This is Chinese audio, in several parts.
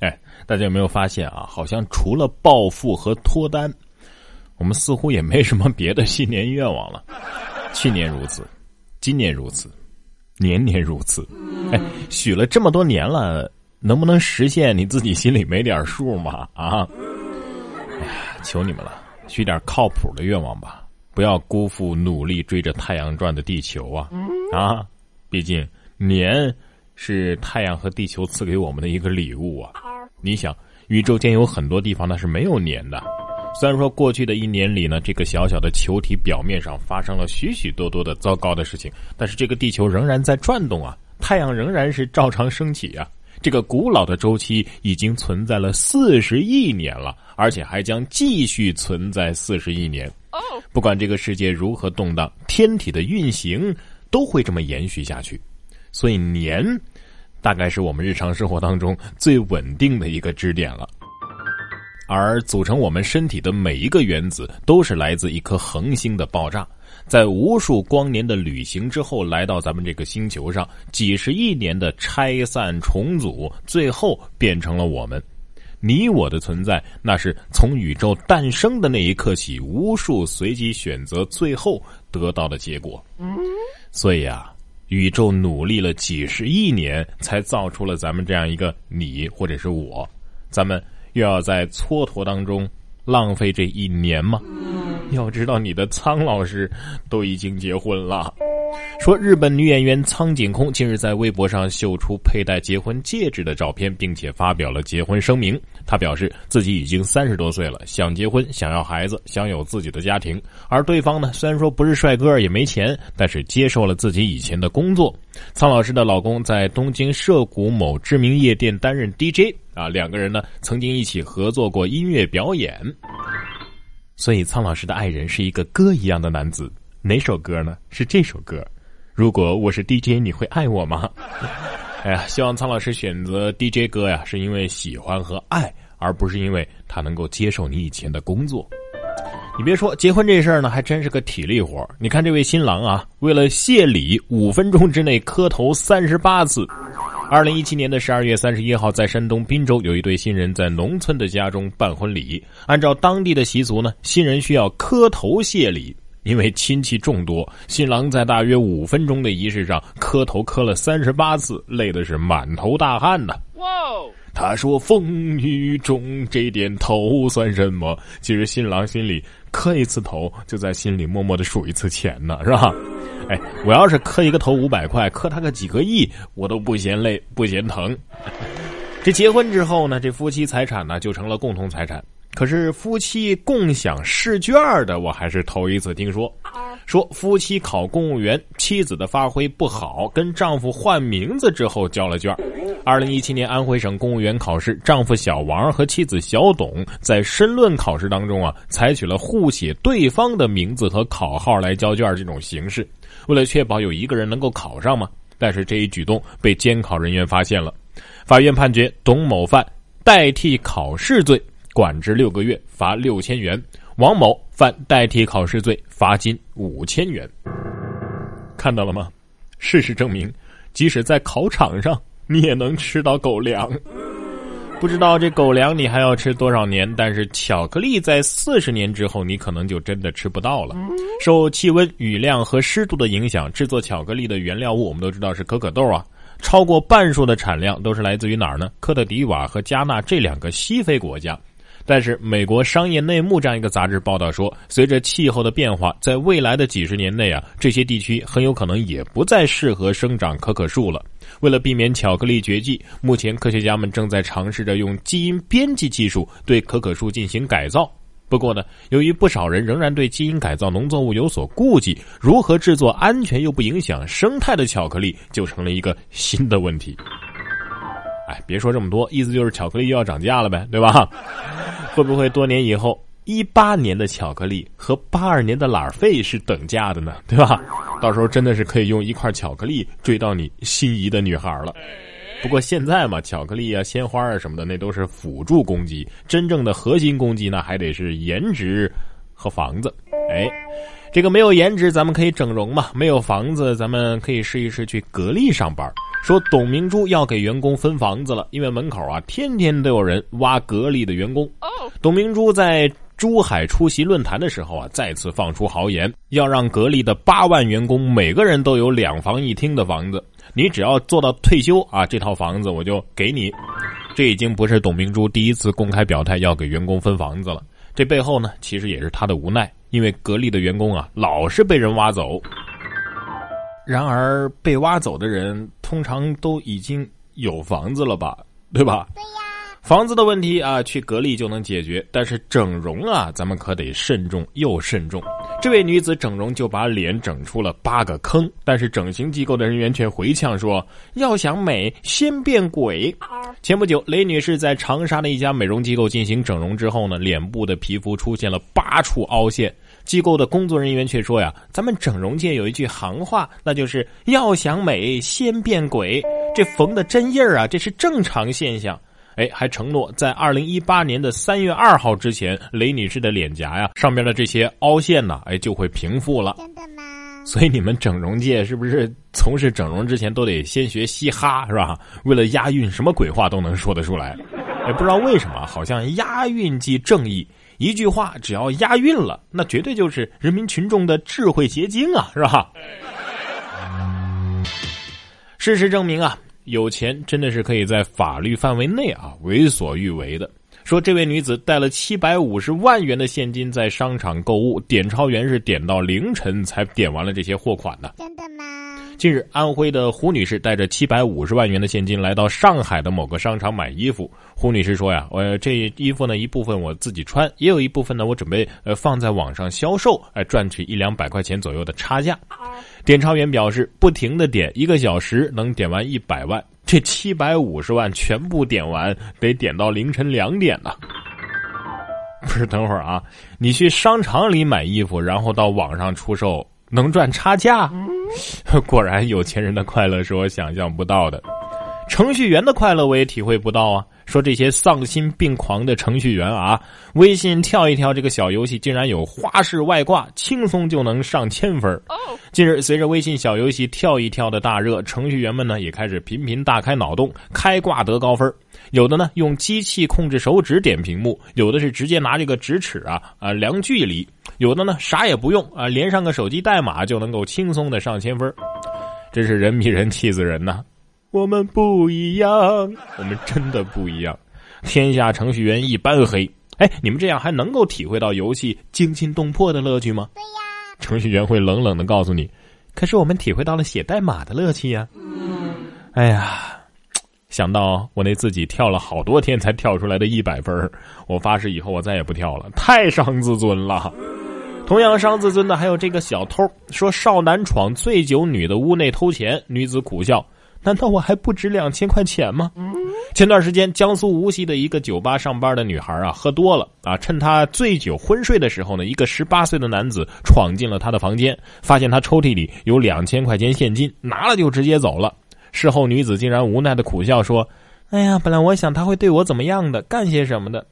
哎，大家有没有发现啊？好像除了暴富和脱单，我们似乎也没什么别的新年愿望了。去年如此，今年如此，年年如此。哎，许了这么多年了，能不能实现？你自己心里没点数吗？啊！哎呀，求你们了，许点靠谱的愿望吧，不要辜负努力追着太阳转的地球啊！啊，毕竟年是太阳和地球赐给我们的一个礼物啊。你想，宇宙间有很多地方那是没有年的。虽然说过去的一年里呢，这个小小的球体表面上发生了许许多多的糟糕的事情，但是这个地球仍然在转动啊，太阳仍然是照常升起啊。这个古老的周期已经存在了四十亿年了，而且还将继续存在四十亿年。不管这个世界如何动荡，天体的运行都会这么延续下去。所以年。大概是我们日常生活当中最稳定的一个支点了，而组成我们身体的每一个原子都是来自一颗恒星的爆炸，在无数光年的旅行之后，来到咱们这个星球上，几十亿年的拆散重组，最后变成了我们。你我的存在，那是从宇宙诞生的那一刻起，无数随机选择最后得到的结果。所以啊。宇宙努力了几十亿年，才造出了咱们这样一个你或者是我，咱们又要在蹉跎当中浪费这一年吗？要知道，你的苍老师都已经结婚了。说日本女演员苍井空近日在微博上秀出佩戴结婚戒指的照片，并且发表了结婚声明。她表示自己已经三十多岁了，想结婚，想要孩子，想有自己的家庭。而对方呢，虽然说不是帅哥，也没钱，但是接受了自己以前的工作。苍老师的老公在东京涉谷某知名夜店担任 DJ 啊，两个人呢曾经一起合作过音乐表演。所以，苍老师的爱人是一个歌一样的男子。哪首歌呢？是这首歌。如果我是 DJ，你会爱我吗？哎呀，希望苍老师选择 DJ 歌呀，是因为喜欢和爱，而不是因为他能够接受你以前的工作。你别说，结婚这事儿呢，还真是个体力活。你看这位新郎啊，为了谢礼，五分钟之内磕头三十八次。二零一七年的十二月三十一号，在山东滨州，有一对新人在农村的家中办婚礼。按照当地的习俗呢，新人需要磕头谢礼。因为亲戚众多，新郎在大约五分钟的仪式上磕头磕了三十八次，累的是满头大汗呐。哇！他说：“风雨中这点头算什么？”其实新郎心里磕一次头，就在心里默默的数一次钱呢，是吧？哎，我要是磕一个头五百块，磕他个几个亿，我都不嫌累，不嫌疼。这结婚之后呢，这夫妻财产呢就成了共同财产。可是夫妻共享试卷的，我还是头一次听说。说夫妻考公务员，妻子的发挥不好，跟丈夫换名字之后交了卷。二零一七年安徽省公务员考试，丈夫小王和妻子小董在申论考试当中啊，采取了互写对方的名字和考号来交卷这种形式。为了确保有一个人能够考上嘛，但是这一举动被监考人员发现了，法院判决董某犯代替考试罪，管制六个月，罚六千元；王某犯代替考试罪，罚金五千元。看到了吗？事实证明，即使在考场上，你也能吃到狗粮。不知道这狗粮你还要吃多少年，但是巧克力在四十年之后，你可能就真的吃不到了。受气温、雨量和湿度的影响，制作巧克力的原料物我们都知道是可可豆啊，超过半数的产量都是来自于哪儿呢？科特迪瓦和加纳这两个西非国家。但是，美国商业内幕这样一个杂志报道说，随着气候的变化，在未来的几十年内啊，这些地区很有可能也不再适合生长可可树了。为了避免巧克力绝迹，目前科学家们正在尝试着用基因编辑技术对可可树进行改造。不过呢，由于不少人仍然对基因改造农作物有所顾忌，如何制作安全又不影响生态的巧克力，就成了一个新的问题。哎，别说这么多，意思就是巧克力又要涨价了呗，对吧？会不会多年以后，一八年的巧克力和八二年的懒费是等价的呢？对吧？到时候真的是可以用一块巧克力追到你心仪的女孩了。不过现在嘛，巧克力啊、鲜花啊什么的，那都是辅助攻击，真正的核心攻击呢，还得是颜值和房子。哎，这个没有颜值，咱们可以整容嘛；没有房子，咱们可以试一试去格力上班。说董明珠要给员工分房子了，因为门口啊天天都有人挖格力的员工。董明珠在珠海出席论坛的时候啊，再次放出豪言，要让格力的八万员工每个人都有两房一厅的房子。你只要做到退休啊，这套房子我就给你。这已经不是董明珠第一次公开表态要给员工分房子了。这背后呢，其实也是他的无奈，因为格力的员工啊，老是被人挖走。然而被挖走的人通常都已经有房子了吧，对吧？对呀。房子的问题啊，去格力就能解决，但是整容啊，咱们可得慎重又慎重。这位女子整容就把脸整出了八个坑，但是整形机构的人员却回呛说：“要想美，先变鬼。”前不久，雷女士在长沙的一家美容机构进行整容之后呢，脸部的皮肤出现了八处凹陷。机构的工作人员却说呀：“咱们整容界有一句行话，那就是要想美，先变鬼。这缝的针印儿啊，这是正常现象。”哎，还承诺在二零一八年的三月二号之前，雷女士的脸颊呀上面的这些凹陷呢，哎就会平复了。真的吗？所以你们整容界是不是从事整容之前都得先学嘻哈是吧？为了押韵，什么鬼话都能说得出来。也不知道为什么，好像押韵即正义，一句话只要押韵了，那绝对就是人民群众的智慧结晶啊，是吧？事实证明啊。有钱真的是可以在法律范围内啊为所欲为的。说这位女子带了七百五十万元的现金在商场购物，点钞员是点到凌晨才点完了这些货款的。真的吗？近日，安徽的胡女士带着七百五十万元的现金来到上海的某个商场买衣服。胡女士说呀：“我这衣服呢，一部分我自己穿，也有一部分呢，我准备呃放在网上销售，哎，赚取一两百块钱左右的差价。”点钞员表示，不停的点，一个小时能点完一百万，这七百五十万全部点完得点到凌晨两点呢。不是，等会儿啊，你去商场里买衣服，然后到网上出售，能赚差价？果然，有钱人的快乐是我想象不到的。程序员的快乐我也体会不到啊。说这些丧心病狂的程序员啊，微信跳一跳这个小游戏竟然有花式外挂，轻松就能上千分。近日，随着微信小游戏跳一跳的大热，程序员们呢也开始频频大开脑洞，开挂得高分。有的呢用机器控制手指点屏幕，有的是直接拿这个直尺啊啊量距离，有的呢啥也不用啊，连上个手机代码就能够轻松的上千分。真是人比人气死人呐！我们不一样，我们真的不一样。天下程序员一般黑。哎，你们这样还能够体会到游戏惊心动魄的乐趣吗？对呀。程序员会冷冷的告诉你，可是我们体会到了写代码的乐趣呀。哎呀，想到我那自己跳了好多天才跳出来的一百分，我发誓以后我再也不跳了，太伤自尊了。同样伤自尊的还有这个小偷，说少男闯醉酒女的屋内偷钱，女子苦笑。难道我还不值两千块钱吗？前段时间，江苏无锡的一个酒吧上班的女孩啊，喝多了啊，趁她醉酒昏睡的时候呢，一个十八岁的男子闯进了她的房间，发现她抽屉里有两千块钱现金，拿了就直接走了。事后，女子竟然无奈的苦笑说：“哎呀，本来我想他会对我怎么样的，干些什么的，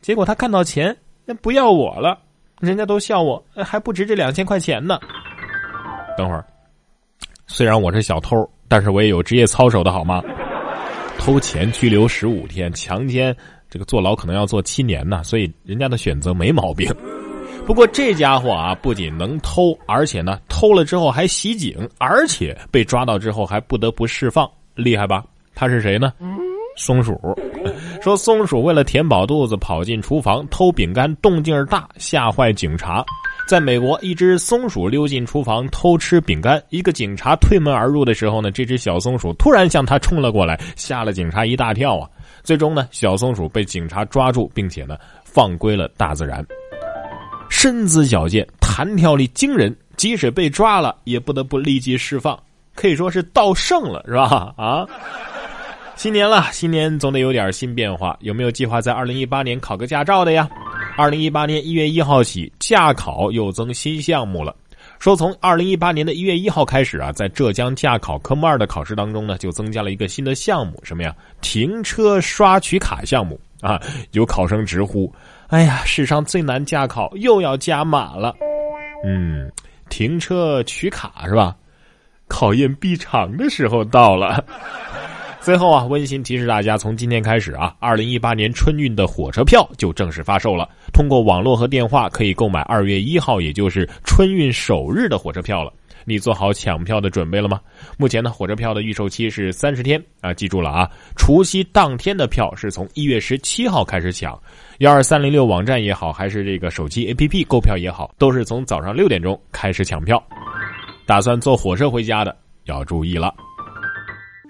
结果他看到钱，那不要我了，人家都笑我还不值这两千块钱呢。”等会儿，虽然我是小偷。但是我也有职业操守的好吗？偷钱拘留十五天，强奸这个坐牢可能要坐七年呢，所以人家的选择没毛病。不过这家伙啊，不仅能偷，而且呢偷了之后还袭警，而且被抓到之后还不得不释放，厉害吧？他是谁呢？松鼠。说松鼠为了填饱肚子跑进厨房偷饼干，动静大，吓坏警察。在美国，一只松鼠溜进厨房偷吃饼干。一个警察推门而入的时候呢，这只小松鼠突然向他冲了过来，吓了警察一大跳啊！最终呢，小松鼠被警察抓住，并且呢放归了大自然。身姿矫健，弹跳力惊人，即使被抓了，也不得不立即释放，可以说是盗圣了，是吧？啊！新年了，新年总得有点新变化，有没有计划在二零一八年考个驾照的呀？二零一八年一月一号起，驾考又增新项目了。说从二零一八年的一月一号开始啊，在浙江驾考科目二的考试当中呢，就增加了一个新的项目，什么呀？停车刷取卡项目啊！有考生直呼：“哎呀，史上最难驾考又要加码了。”嗯，停车取卡是吧？考验必尝的时候到了。最后啊，温馨提示大家，从今天开始啊，二零一八年春运的火车票就正式发售了。通过网络和电话可以购买二月一号，也就是春运首日的火车票了。你做好抢票的准备了吗？目前呢，火车票的预售期是三十天啊，记住了啊，除夕当天的票是从一月十七号开始抢。幺二三零六网站也好，还是这个手机 APP 购票也好，都是从早上六点钟开始抢票。打算坐火车回家的要注意了。